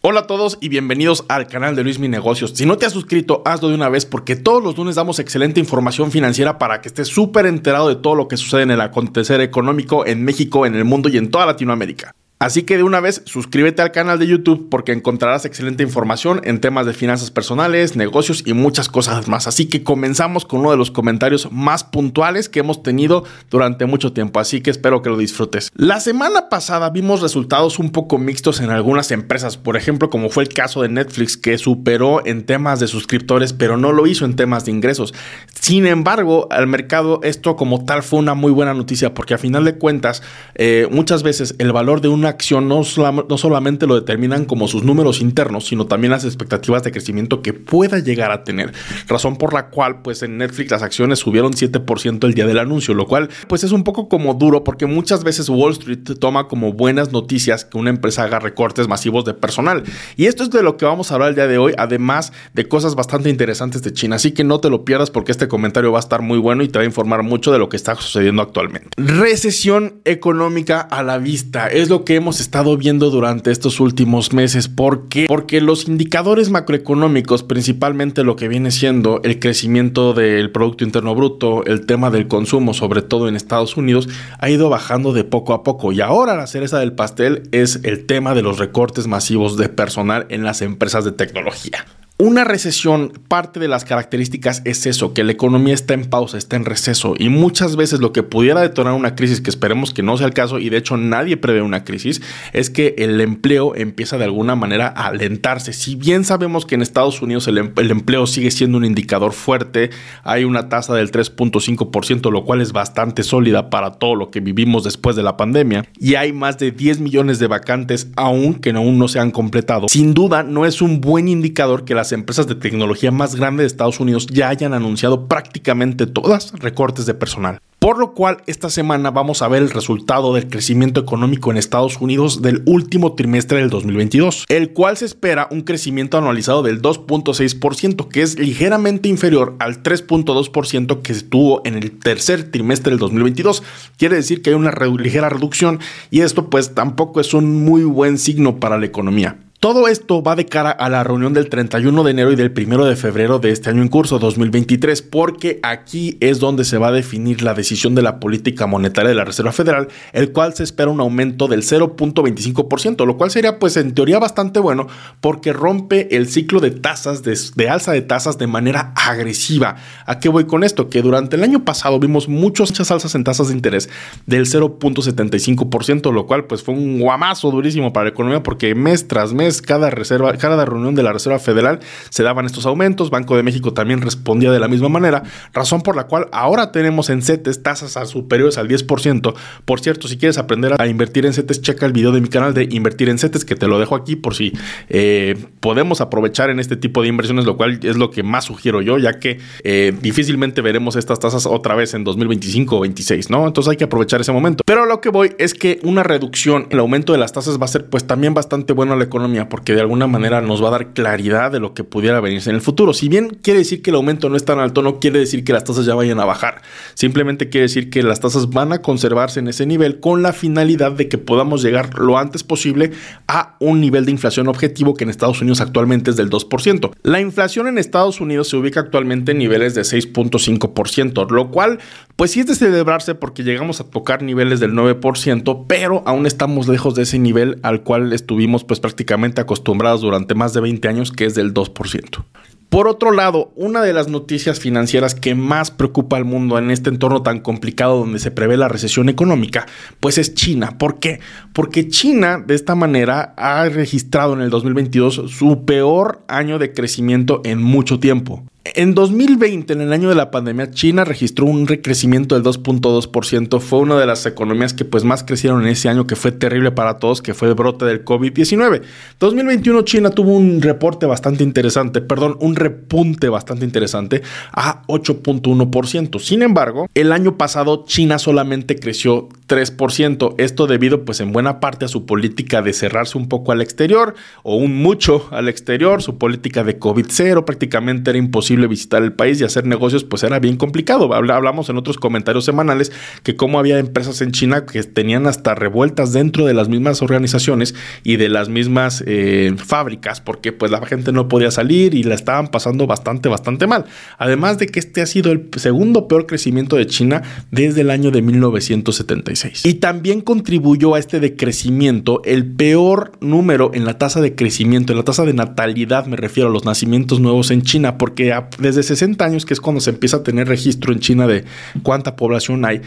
Hola a todos y bienvenidos al canal de Luis Mi Negocios. Si no te has suscrito, hazlo de una vez porque todos los lunes damos excelente información financiera para que estés súper enterado de todo lo que sucede en el acontecer económico en México, en el mundo y en toda Latinoamérica. Así que de una vez suscríbete al canal de YouTube porque encontrarás excelente información en temas de finanzas personales, negocios y muchas cosas más. Así que comenzamos con uno de los comentarios más puntuales que hemos tenido durante mucho tiempo. Así que espero que lo disfrutes. La semana pasada vimos resultados un poco mixtos en algunas empresas. Por ejemplo, como fue el caso de Netflix que superó en temas de suscriptores pero no lo hizo en temas de ingresos. Sin embargo, al mercado esto como tal fue una muy buena noticia porque a final de cuentas eh, muchas veces el valor de una acción no, no, solamente lo determinan como sus números internos, sino también las expectativas de crecimiento que pueda llegar a tener. Razón por la cual, pues en Netflix las acciones subieron 7% el día del anuncio, lo cual pues es un poco como duro porque muchas veces Wall Street toma como buenas noticias que una empresa haga recortes masivos de personal. Y esto es de lo que vamos a hablar el día de hoy, además de cosas bastante interesantes de China. Así que no te lo pierdas porque este comentario va a estar muy bueno y te va a informar mucho de lo que está sucediendo actualmente. Recesión económica a la vista es lo que hemos estado viendo durante estos últimos meses. ¿Por qué? Porque los indicadores macroeconómicos, principalmente lo que viene siendo el crecimiento del Producto Interno Bruto, el tema del consumo, sobre todo en Estados Unidos, ha ido bajando de poco a poco. Y ahora la cereza del pastel es el tema de los recortes masivos de personal en las empresas de tecnología. Una recesión, parte de las características es eso, que la economía está en pausa, está en receso y muchas veces lo que pudiera detonar una crisis, que esperemos que no sea el caso y de hecho nadie prevé una crisis, es que el empleo empieza de alguna manera a alentarse. Si bien sabemos que en Estados Unidos el, em-, empleo sigue siendo un indicador fuerte, hay una tasa del 3.5%, lo cual es bastante sólida para todo lo que vivimos después de la pandemia, y hay más de 10 millones de vacantes aún que aún no se han completado. Sin duda no es un buen indicador que las empresas de tecnología más grandes de Estados Unidos ya hayan anunciado prácticamente todas recortes de personal. Por lo cual, esta semana vamos a ver el resultado del crecimiento económico en Estados Unidos del último trimestre del 2022, el cual se espera un crecimiento anualizado del 2.6%, que es ligeramente inferior al 3.2% que se tuvo en el tercer trimestre del 2022. Quiere decir que hay una ligera reducción y esto pues tampoco es un muy buen signo para la economía. Todo esto va de cara a la reunión del 31 de enero y del 1 de febrero de este año en curso 2023, porque aquí es donde se va a definir la decisión de la política monetaria de la Reserva Federal, el cual se espera un aumento del 0.25%, lo cual sería pues en teoría bastante bueno porque rompe el ciclo de tasas, de, alza de tasas de manera agresiva. ¿A qué voy con esto? Que durante el año pasado vimos muchas alzas en tasas de interés del 0.75%, lo cual pues fue un guamazo durísimo para la economía porque mes tras mes cada reserva, cada reunión de la Reserva Federal se daban estos aumentos. Banco de México también respondía de la misma manera, razón por la cual ahora tenemos en CETES tasas superiores al 10%. Por cierto, si quieres aprender a invertir en CETES, checa el video de mi canal de Invertir en CETES, que te lo dejo aquí por si eh, podemos aprovechar en este tipo de inversiones, lo cual es lo que más sugiero yo, ya que eh, difícilmente veremos estas tasas otra vez en 2025 o 26, ¿no? Entonces hay que aprovechar ese momento. Pero lo que voy es que una reducción, el aumento de las tasas va a ser pues también bastante bueno a la economía porque de alguna manera nos va a dar claridad de lo que pudiera venirse en el futuro. Si bien quiere decir que el aumento no es tan alto, no quiere decir que las tasas ya vayan a bajar. Simplemente quiere decir que las tasas van a conservarse en ese nivel con la finalidad de que podamos llegar lo antes posible a un nivel de inflación objetivo que en Estados Unidos actualmente es del 2%. La inflación en Estados Unidos se ubica actualmente en niveles de 6.5%, lo cual pues sí es de celebrarse porque llegamos a tocar niveles del 9%, pero aún estamos lejos de ese nivel al cual estuvimos pues prácticamente acostumbrados durante más de 20 años, que es del 2%. Por otro lado, una de las noticias financieras que más preocupa al mundo en este entorno tan complicado donde se prevé la recesión económica, pues es China. ¿Por qué? Porque China de esta manera ha registrado en el 2022 su peor año de crecimiento en mucho tiempo. En 2020, en el año de la pandemia, China registró un recrecimiento del 2.2%. Fue una de las economías que pues más crecieron en ese año que fue terrible para todos, que fue el brote del COVID-19. 2021 China tuvo un reporte bastante interesante, perdón, un repunte bastante interesante a 8.1%. Sin embargo, el año pasado China solamente creció 3%. Esto debido pues en buena parte a su política de cerrarse un poco al exterior o un mucho al exterior, su política de COVID-0 prácticamente era imposible visitar el país y hacer negocios pues era bien complicado. Hablamos en otros comentarios semanales que cómo había empresas en China que tenían hasta revueltas dentro de las mismas organizaciones y de las mismas eh, fábricas porque pues la gente no podía salir y la estaban pasando bastante, bastante mal. Además de que este ha sido el segundo peor crecimiento de China desde el año de 1976. Y también contribuyó a este decrecimiento el peor número en la tasa de crecimiento, en la tasa de natalidad, me refiero a los nacimientos nuevos en China, porque desde 60 años, que es cuando se empieza a tener registro en China de cuánta población hay,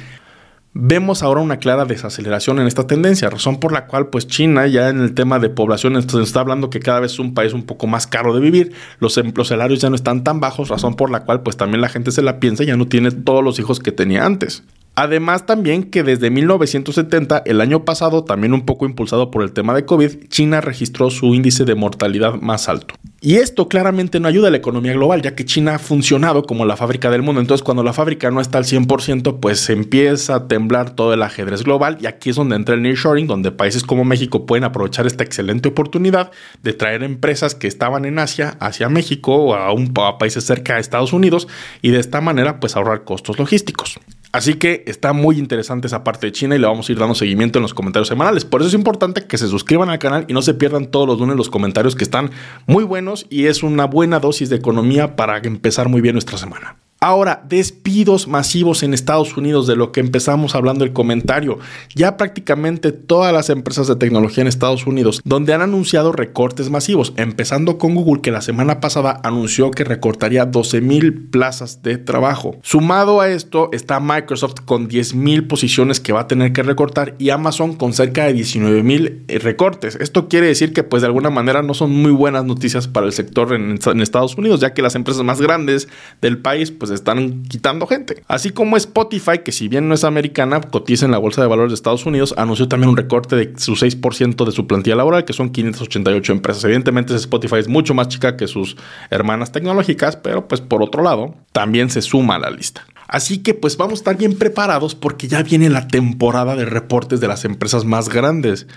Vemos ahora una clara desaceleración en esta tendencia, razón por la cual pues China ya en el tema de población entonces está hablando que cada vez es un país un poco más caro de vivir, los, em, los salarios ya no están tan bajos, razón por la cual pues también la gente se la piensa y ya no tiene todos los hijos que tenía antes. Además también que desde 1970, el año pasado, también un poco impulsado por el tema de COVID, China registró su índice de mortalidad más alto. Y esto claramente no ayuda a la economía global, ya que China ha funcionado como la fábrica del mundo. Entonces, cuando la fábrica no está al 100%, pues empieza a temblar todo el ajedrez global. Y aquí es donde entra el nearshoring, donde países como México pueden aprovechar esta excelente oportunidad de traer empresas que estaban en Asia hacia México o a, un, a países cerca de Estados Unidos y de esta manera, pues ahorrar costos logísticos. Así que está muy interesante esa parte de China y le vamos a ir dando seguimiento en los comentarios semanales. Por eso es importante que se suscriban al canal y no se pierdan todos los lunes los comentarios que están muy buenos y es una buena dosis de economía para empezar muy bien nuestra semana. Ahora, despidos masivos en Estados Unidos, de lo que empezamos hablando el comentario. Ya prácticamente todas las empresas de tecnología en Estados Unidos, donde han anunciado recortes masivos, empezando con Google, que la semana pasada anunció que recortaría 12 mil plazas de trabajo. Sumado a esto está Microsoft con 10 mil posiciones que va a tener que recortar y Amazon con cerca de 19 mil eh, recortes. Esto quiere decir que pues de alguna manera no son muy buenas noticias para el sector en, en Estados Unidos, ya que las empresas más grandes del país pues están quitando gente. Así como Spotify, que si bien no es americana, cotiza en la Bolsa de Valores de Estados Unidos, anunció también un recorte de su 6% de su plantilla laboral, que son 588 empresas. Evidentemente Spotify es mucho más chica que sus hermanas tecnológicas, pero pues por otro lado, también se suma a la lista. Así que pues vamos a estar bien preparados porque ya viene la temporada de reportes de las empresas más grandes.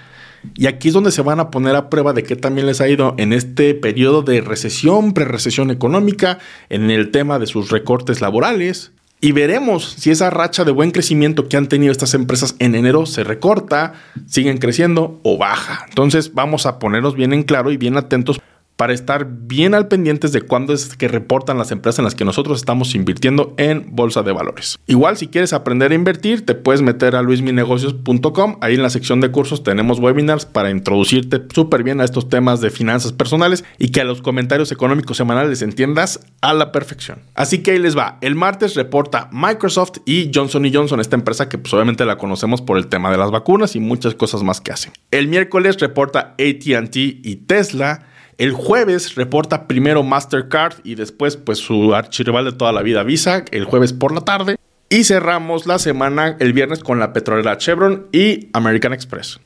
Y aquí es donde se van a poner a prueba de qué también les ha ido en este periodo de recesión, pre-recesión económica, en el tema de sus recortes laborales. Y veremos si esa racha de buen crecimiento que han tenido estas empresas en enero se recorta, siguen creciendo o baja. Entonces vamos a ponernos bien en claro y bien atentos para estar bien al pendientes de cuándo es que reportan las empresas en las que nosotros estamos invirtiendo en bolsa de valores. Igual si quieres aprender a invertir, te puedes meter a luisminegocios.com. Ahí en la sección de cursos tenemos webinars para introducirte súper bien a estos temas de finanzas personales y que a los comentarios económicos semanales entiendas a la perfección. Así que ahí les va. El martes reporta Microsoft y Johnson Johnson, esta empresa que pues obviamente la conocemos por el tema de las vacunas y muchas cosas más que hacen. El miércoles reporta ATT y Tesla. El jueves reporta primero Mastercard y después pues su archirrival de toda la vida Visa, el jueves por la tarde. Y cerramos la semana el viernes con la petrolera Chevron y American Express.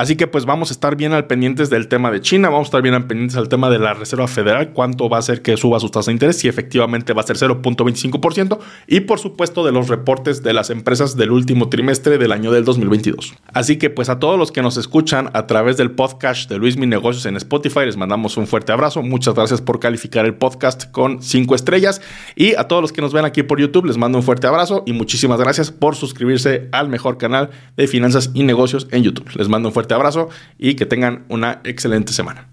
Así que pues vamos a estar bien al pendientes del tema de China, vamos a estar bien al pendientes del tema de la Reserva Federal, cuánto va a ser que suba su tasa de interés, si efectivamente va a ser 0.25% y por supuesto de los reportes de las empresas del último trimestre del año del 2022. Así que pues a todos los que nos escuchan a través del podcast de Luis Mi Negocios en Spotify les mandamos un fuerte abrazo, muchas gracias por calificar el podcast con 5 estrellas y a todos los que nos ven aquí por YouTube les mando un fuerte abrazo y muchísimas gracias por suscribirse al mejor canal de finanzas y negocios en YouTube. Les mando un fuerte abrazo y que tengan una excelente semana.